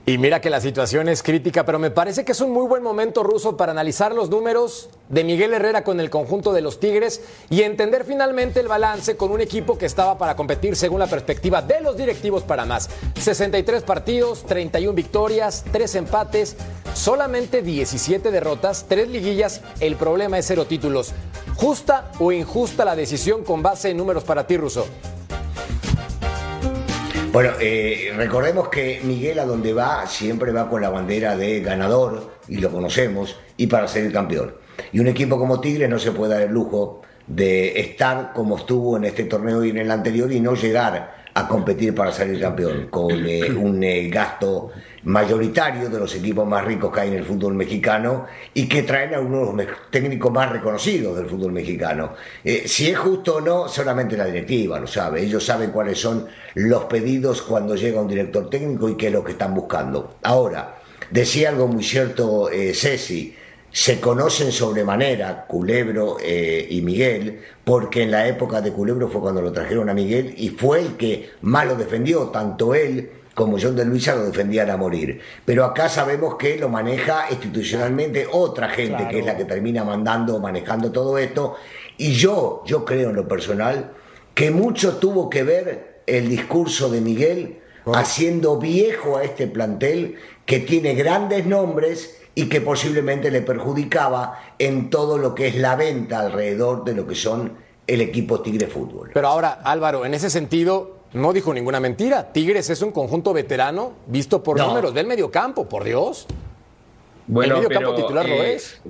Y mira que la situación es crítica, pero me parece que es un muy buen momento ruso para analizar los números de Miguel Herrera con el conjunto de los Tigres y entender finalmente el balance con un equipo que estaba para competir según la perspectiva de los directivos para más. 63 partidos, 31 victorias, 3 empates, solamente 17 derrotas, 3 liguillas. El problema es cero títulos. ¿Justa o injusta la decisión con base en números para ti, Ruso? Bueno, eh, recordemos que Miguel a donde va siempre va con la bandera de ganador, y lo conocemos, y para ser el campeón. Y un equipo como Tigres no se puede dar el lujo de estar como estuvo en este torneo y en el anterior y no llegar a competir para salir campeón, con eh, un eh, gasto mayoritario de los equipos más ricos que hay en el fútbol mexicano y que traen a uno de los técnicos más reconocidos del fútbol mexicano. Eh, si es justo o no, solamente la directiva lo sabe. Ellos saben cuáles son los pedidos cuando llega un director técnico y qué es lo que están buscando. Ahora, decía algo muy cierto Ceci se conocen sobremanera Culebro eh, y Miguel, porque en la época de Culebro fue cuando lo trajeron a Miguel y fue el que más lo defendió, tanto él como John de Luisa lo defendían a morir. Pero acá sabemos que lo maneja institucionalmente otra gente, que es la que termina mandando, manejando todo esto. Y yo, yo creo en lo personal, que mucho tuvo que ver el discurso de Miguel haciendo viejo a este plantel que tiene grandes nombres y que posiblemente le perjudicaba en todo lo que es la venta alrededor de lo que son el equipo Tigre Fútbol. Pero ahora, Álvaro, en ese sentido, no dijo ninguna mentira. Tigres es un conjunto veterano visto por números del mediocampo, por Dios. Bueno, el mediocampo titular lo eh, es.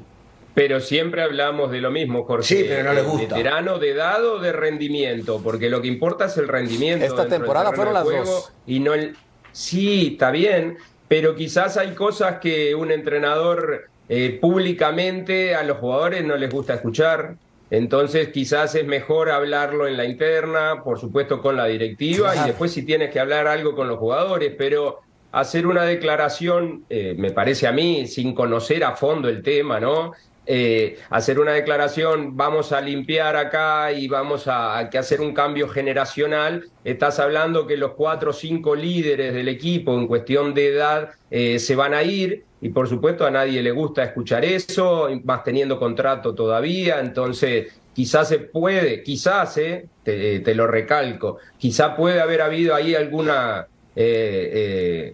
Pero siempre hablamos de lo mismo, Jorge. Sí, pero no le gusta. Veterano de dado o de rendimiento, porque lo que importa es el rendimiento. Esta temporada fueron las juego dos. Y no el. Sí, está bien, pero quizás hay cosas que un entrenador eh, públicamente a los jugadores no les gusta escuchar. Entonces quizás es mejor hablarlo en la interna, por supuesto con la directiva, y después si tienes que hablar algo con los jugadores, pero hacer una declaración, eh, me parece a mí, sin conocer a fondo el tema, ¿no? Eh, hacer una declaración, vamos a limpiar acá y vamos a, a hacer un cambio generacional, estás hablando que los cuatro o cinco líderes del equipo en cuestión de edad eh, se van a ir y por supuesto a nadie le gusta escuchar eso, más teniendo contrato todavía, entonces quizás se puede, quizás, eh, te, lo recalco, quizás puede haber habido ahí alguna...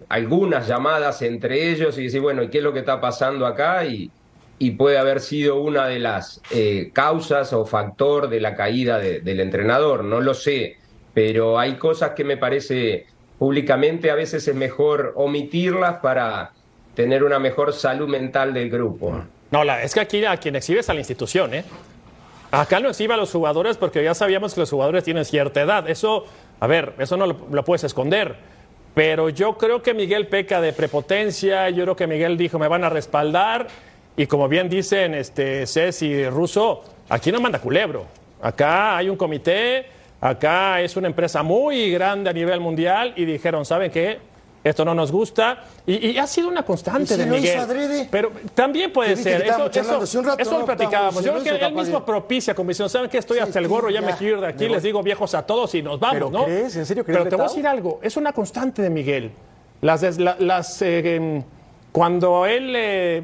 algunas llamadas entre ellos y decir, bueno, ¿y qué es lo que está pasando acá? Y, y puede haber sido una de las eh, causas o factor de la caída de- del entrenador, no lo sé, pero hay cosas que me parece públicamente a veces es mejor omitirlas para tener una mejor salud mental del grupo. No, la, es que aquí a quien exhibe es a la institución, ¿eh? Acá no exhibe a los jugadores porque ya sabíamos que los jugadores tienen cierta edad. Eso, a ver, eso no lo, lo puedes esconder. Pero yo creo que Miguel peca de prepotencia. Yo creo que Miguel dijo, me van a respaldar. Y como bien dicen este, Ceci y Russo, aquí no manda culebro. Acá hay un comité, acá es una empresa muy grande a nivel mundial y dijeron, ¿saben qué? Esto no nos gusta. Y, y ha sido una constante ¿Y si de hizo Miguel. adrede? Pero también puede ser. Eso, eso, hace un rato, eso ¿no? lo platicábamos. Estábamos Yo creo que él mismo de- propicia, como diciendo, ¿saben qué? Estoy Sí, hasta el gorro, ya, ya, me quiero ir de aquí, les digo viejos a todos y nos vamos, ¿Pero ¿no? crees? ¿En serio crees, Pero te voy a decir algo, es una constante de Miguel. Las, las eh, em, cuando él eh,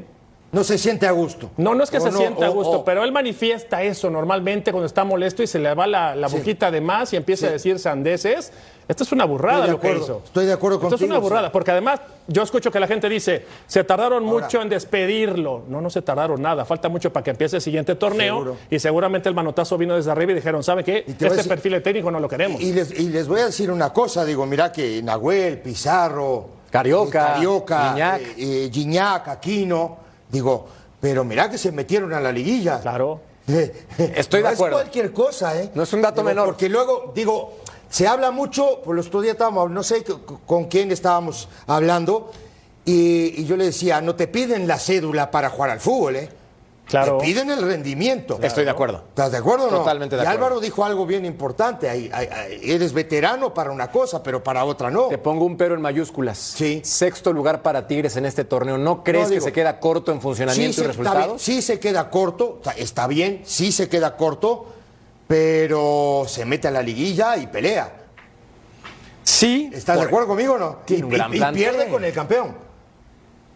No se siente a gusto. no, no es que O se no, sienta a gusto, o- pero él manifiesta eso normalmente cuando está molesto y se le va la, la Sí. bujita de más y empieza Sí. a decir sandeces. Esto es una burrada Estoy de lo que acuerdo, hizo. estoy de acuerdo Esto es contigo, una burrada, porque además yo escucho que la gente dice, se tardaron Ahora- mucho en despedirlo. No, no se tardaron nada, falta mucho para que empiece el siguiente torneo Seguro. y seguramente el manotazo vino desde arriba y dijeron, ¿sabe qué? Este decir- perfil de técnico no lo queremos. Y les, y les voy a decir una cosa, digo, mira que Nahuel, Pizarro, Carioca, eh, Carioca, Gignac. eh, eh, Gignac, Aquino, digo, pero mira que se metieron a la liguilla. Claro. Estoy no de acuerdo. Es cualquier cosa, ¿eh? No es un dato Digo, menor. Porque luego, digo, se habla mucho, por los otros días estábamos, no sé con quién estábamos hablando, y, y yo le decía, no te piden la cédula para jugar al fútbol, ¿eh? Claro. Te piden el rendimiento. Estoy de acuerdo. ¿Estás de acuerdo o no? Totalmente de y acuerdo. Álvaro dijo algo bien importante. ahí, ahí, ahí, eres veterano para una cosa, pero para otra no. Te pongo un pero en mayúsculas. Sí. Sexto lugar para Tigres en este torneo. ¿No crees No, digo, que se queda corto en funcionamiento sí, y resultados? sí se queda corto, está, bien, sí se queda corto, pero se mete a la liguilla y pelea. Sí. ¿Estás de acuerdo conmigo o no? Tiene y, un gran y- y pierde con el campeón.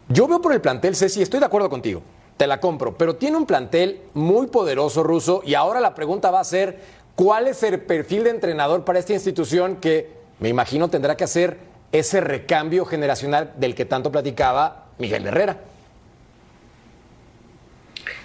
Yo veo por el plantel, Ceci, estoy de acuerdo contigo, te la compro, pero tiene un plantel muy poderoso ruso y ahora la pregunta va a ser, ¿cuál es el perfil de entrenador para esta institución que me imagino tendrá que hacer ese recambio generacional del que tanto platicaba Miguel Herrera?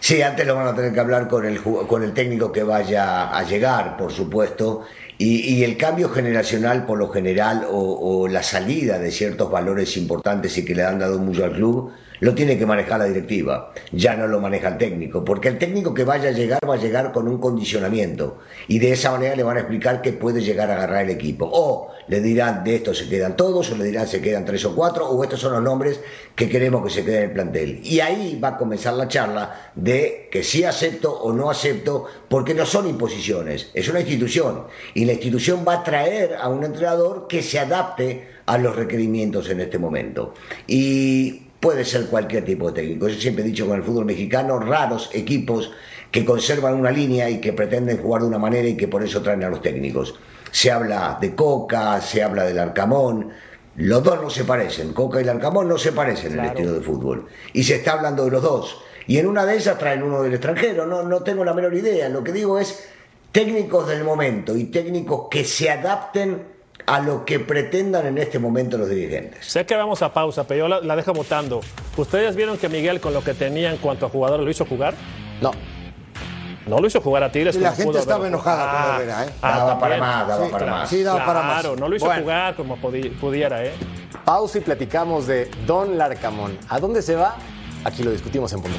Sí, antes lo van a tener que hablar con el, con el técnico que vaya a llegar, por supuesto, y, el cambio generacional por lo general o, la salida de ciertos valores importantes y que le han dado mucho al club, lo tiene que manejar la directiva, ya no lo maneja el técnico, porque el técnico que vaya a llegar va a llegar con un condicionamiento y de esa manera le van a explicar que puede llegar a agarrar el equipo. O le dirán de estos se quedan todos, o le dirán se quedan tres o cuatro, o estos son los nombres que queremos que se queden en el plantel. Y ahí va a comenzar la charla de que si acepto o no acepto, porque no son imposiciones, es una institución y la institución va a traer a un entrenador que se adapte a los requerimientos en este momento. Y puede ser cualquier tipo de técnico. Yo siempre he dicho con el fútbol mexicano, raros equipos que conservan una línea y que pretenden jugar de una manera y que por eso traen a los técnicos. Se habla de Coca, se habla del Arcamón, los dos no se parecen, Coca y el Arcamón no se parecen en el estilo de fútbol. Y se está hablando de los dos. Y en una de ellas traen uno del extranjero, no, no tengo la menor idea. Lo que digo es técnicos del momento y técnicos que se adapten a lo que pretendan en este momento los dirigentes. Sé que vamos a pausa, pero yo la, dejo votando. ¿Ustedes vieron que Miguel con lo que tenía en cuanto a jugadores lo hizo jugar? No. No lo hizo jugar a Tigres. Y la gente estaba enojada con ah, Herrera, ¿eh? Ah, daba para más, daba para más. Sí, daba para más. Claro, no lo hizo jugar como pudiera, ¿eh? Pausa y platicamos de Don Larcamón. ¿A dónde se va? Aquí lo discutimos en Punto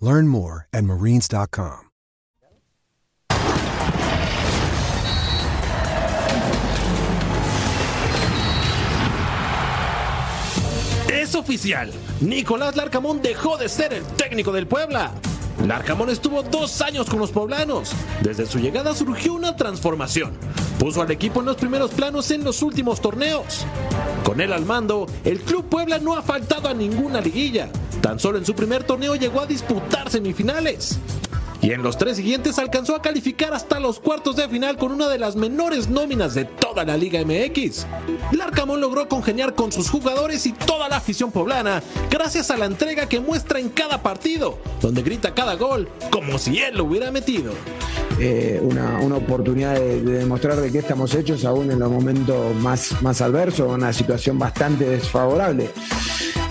Learn more at marines.com. Es oficial. Nicolás Larcamón dejó de ser el técnico del Puebla. Larcamón estuvo dos años con los poblanos. Desde su llegada surgió una transformación. Puso al equipo en los primeros planos en los últimos torneos. Con él al mando, el Club Puebla no ha faltado a ninguna liguilla. Tan solo en su primer torneo llegó a disputar semifinales. Y en los tres siguientes alcanzó a calificar hasta los cuartos de final con una de las menores nóminas de toda la Liga MX. Larcamón logró congeniar con sus jugadores y toda la afición poblana gracias a la entrega que muestra en cada partido, donde grita cada gol como si él lo hubiera metido. Eh, una, oportunidad de, demostrar de estamos hechos aún en los momentos más, más adversos, una situación bastante desfavorable.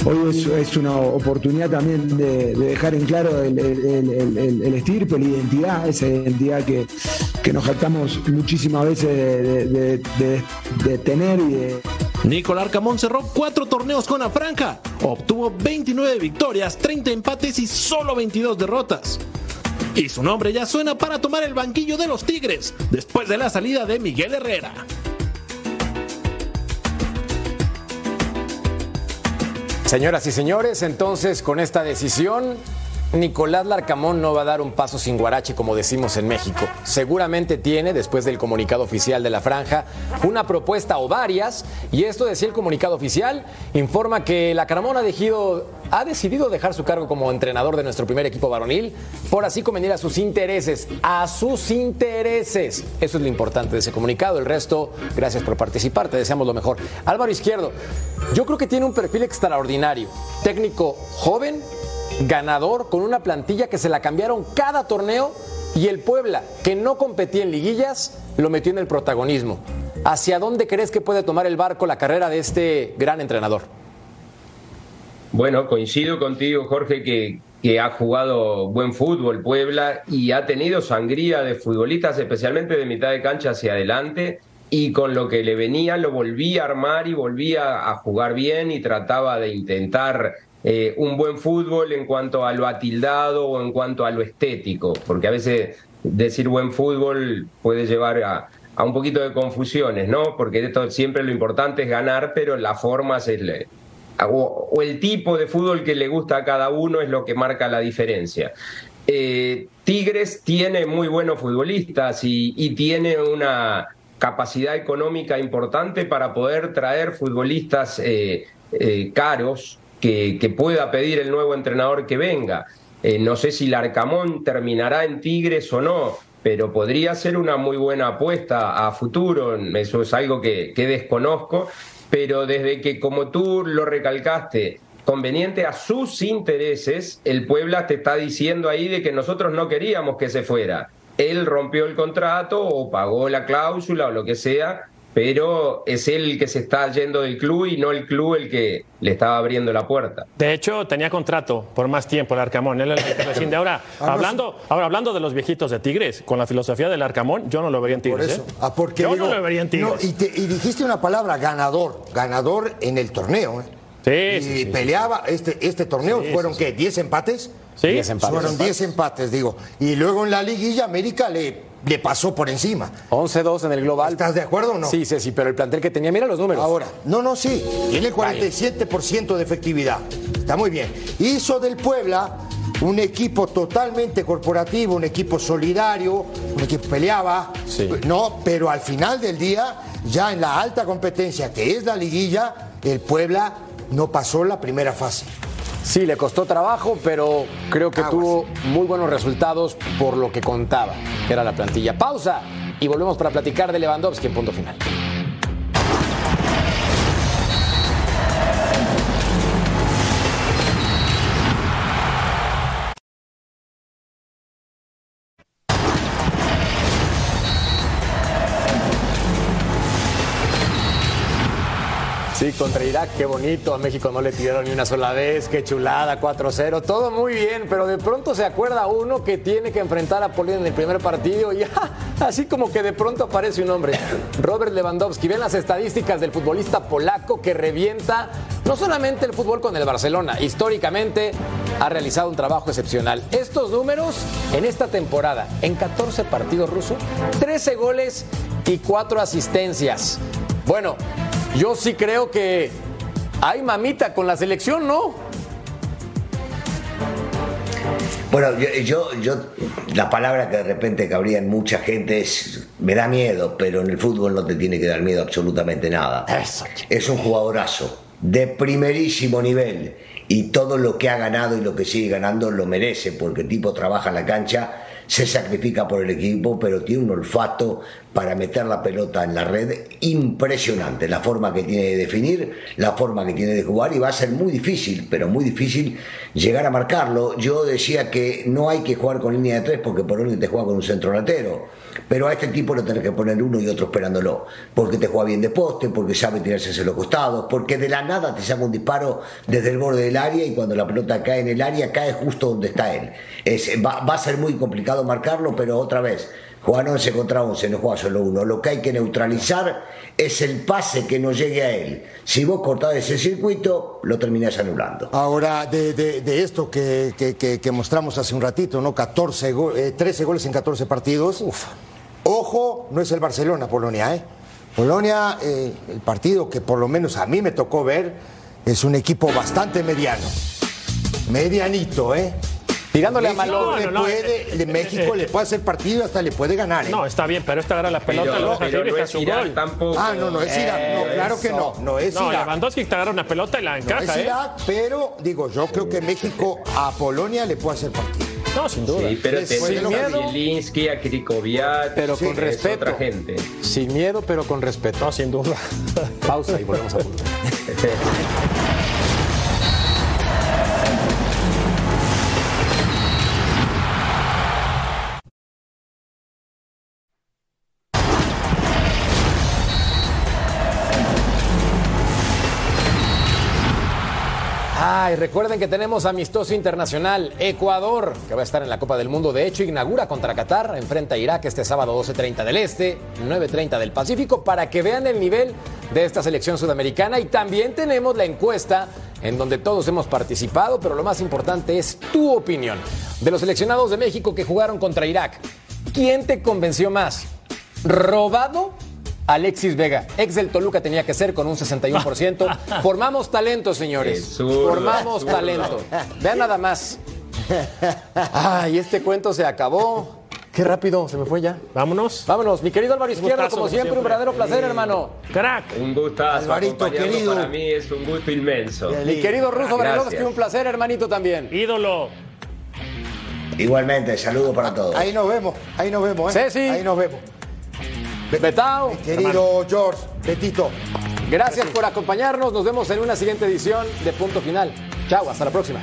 Hoy es, una oportunidad también de, dejar en claro el, el, estirpe, la identidad, esa identidad que, nos jactamos muchísimas veces de, tener y. Nicolás Arcamón cerró cuatro torneos con la franja, obtuvo 29 victorias, 30 empates y solo 22 derrotas. Y su nombre ya suena para tomar el banquillo de los Tigres, después de la salida de Miguel Herrera. Señoras y señores, entonces con esta decisión Nicolás Larcamón no va a dar un paso sin guarache, como decimos en México. Seguramente tiene, después del comunicado oficial de la franja, una propuesta o varias, y esto decía el comunicado oficial, informa que Larcamón ha, ha decidido dejar su cargo como entrenador de nuestro primer equipo varonil, por así convenir a sus intereses, a sus intereses. Eso es lo importante de ese comunicado. El resto, gracias por participar, te deseamos lo mejor. Álvaro Izquierdo, yo creo que tiene un perfil extraordinario, técnico joven, ganador con una plantilla que se la cambiaron cada torneo y el Puebla, que no competía en liguillas, lo metió en el protagonismo. ¿Hacia dónde crees que puede tomar el barco la carrera de este gran entrenador? Bueno, coincido contigo, Jorge, que, que ha jugado buen fútbol Puebla y ha tenido sangría de futbolistas, especialmente de mitad de cancha hacia adelante, y con lo que le venía lo volvía a armar y volvía a jugar bien y trataba de intentar eh, un buen fútbol en cuanto a lo atildado o en cuanto a lo estético, porque a veces decir buen fútbol puede llevar a, a un poquito de confusiones, ¿no? Porque esto siempre lo importante es ganar, pero la forma es o, el tipo de fútbol que le gusta a cada uno es lo que marca la diferencia. Eh, Tigres tiene muy buenos futbolistas y, tiene una capacidad económica importante para poder traer futbolistas eh, caros que, pueda pedir el nuevo entrenador que venga. Eh, no sé si Larcamón terminará en Tigres o no, pero podría ser una muy buena apuesta a futuro. Eso es algo que, que desconozco. Pero desde que, como tú lo recalcaste, conveniente a sus intereses, el Puebla te está diciendo ahí de que nosotros no queríamos que se fuera. Él rompió el contrato o pagó la cláusula o lo que sea, pero es él el que se está yendo del club y no el club el que le estaba abriendo la puerta. De hecho, tenía contrato por más tiempo el Arcamón. Él es el que rescinde. Ahora, Ah, hablando, ahora, hablando de los viejitos de Tigres, con la filosofía del Arcamón, yo no lo vería en Tigres. Por eso. ¿eh? Ah, porque yo digo, no lo vería en Tigres. no, y, te- y dijiste una palabra, ganador. Ganador en el torneo. ¿eh? Sí, y peleaba, este, este torneo, Sí, ¿fueron sí, qué? ¿10 empates? Sí. Diez empates. Fueron 10 empates, digo. Y luego en la liguilla América le, le pasó por encima. 11-2 en el global. ¿Estás de acuerdo o no? Sí, sí, sí, pero el plantel que tenía, mira los números. Ahora, no, no, sí, tiene 47% de efectividad. Está muy bien. Hizo del Puebla un equipo totalmente corporativo, un equipo solidario, un equipo que peleaba, no, pero al final del día, ya en la alta competencia que es la liguilla, el Puebla no pasó la primera fase. Sí, le costó trabajo, pero creo que tuvo muy buenos resultados por lo que contaba, que era la plantilla. Pausa y volvemos para platicar de Lewandowski en punto final. Contra Irak, qué bonito. A México no le tiraron ni una sola vez, qué chulada, 4-0. Todo muy bien, pero de pronto se acuerda uno que tiene que enfrentar a Polonia en el primer partido y así como que de pronto aparece un hombre. Robert Lewandowski. Ven las estadísticas del futbolista polaco que revienta no solamente el fútbol con el Barcelona, históricamente ha realizado un trabajo excepcional. Estos números en esta temporada, en 14 partidos rusos, 13 goles y 4 asistencias. Bueno, yo sí creo que hay mamita con la selección, ¿no? Bueno, yo, yo, yo- la palabra que de repente cabría en mucha gente es, me da miedo, pero en el fútbol no te tiene que dar miedo absolutamente nada. Es un jugadorazo de primerísimo nivel y todo lo que ha ganado y lo que sigue ganando lo merece porque el tipo trabaja en la cancha, se sacrifica por el equipo, pero tiene un olfato para meter la pelota en la red impresionante. La forma que tiene de definir, la forma que tiene de jugar y va a ser muy difícil, pero muy difícil llegar a marcarlo. Yo decía que no hay que jugar con línea de tres porque por uno te juega con un centro delantero. Pero a este tipo lo tenés que poner uno y otro esperándolo. Porque te juega bien de poste, porque sabe tirarse hacia los costados, porque de la nada te saca un disparo desde el borde del área y cuando la pelota cae en el área cae justo donde está él. Es- va, va a ser muy complicado marcarlo, pero otra vez, jugar 11 contra 11, no juega solo uno. Lo que hay que neutralizar es el pase que no llegue a él. Si vos cortás ese circuito, lo terminás anulando. Ahora, de, de- de esto que, que- que- que mostramos hace un ratito, ¿no? 14 go- eh, 13 goles en 14 partidos. Ojo, no es el Barcelona, Polonia, ¿eh? Polonia, eh, el partido que por lo menos a mí me tocó ver, es un equipo bastante mediano. Medianito, ¿eh? Tirándole a México Malone. le No, no, puede- eh, le- México eh, le puede hacer partido y hasta le puede ganar, ¿eh? No, está bien, pero este agarra la pelota, Pero- lo pero es Irak gol. tampoco. Ah, no, no es Irak. No, claro que no. No es No, Irak. Lewandowski te agarra una pelota y la No es encaja, ¿eh? Irak, pero digo, yo creo que México a Polonia le puede hacer partido. No, sin duda. Sí, pero tenés de lo a Zielinski, a Krikoviak, Pero con es respeto. otra gente. Sin miedo, pero con respeto. No, sin duda. Pausa y volvemos a punto. Ay, recuerden que tenemos amistoso internacional Ecuador, que va a estar en la Copa del Mundo. De hecho, inaugura contra Qatar, enfrenta a Irak este sábado 12.30 del Este, 9.30 del Pacífico, para que vean el nivel de esta selección sudamericana. Y también tenemos la encuesta en donde todos hemos participado, pero lo más importante es tu opinión. De los seleccionados de México que jugaron contra Irak, ¿quién te convenció más? robado Alexis Vega. Ex del Toluca tenía que ser con un 61%. Formamos talento, señores. Formamos talento. Vean nada más. Ay, este cuento se acabó. Qué rápido, se me fue ya. Vámonos. Vámonos, mi querido Álvaro Izquierdo, gustazo, como siempre, un verdadero placer, hermano. Crack. Un gustazo. Alvarito, querido. Para mí es un gusto inmenso. Mi querido Ruso. Baralovsky, un placer, hermanito, también. Ídolo. Igualmente, saludo para todos. Ahí nos vemos, ahí nos vemos, ¿eh? Ceci. Ahí nos vemos. Betao, Querido George, Betito. gracias por acompañarnos. Nos vemos en una siguiente edición de Punto Final. Chao, hasta la próxima.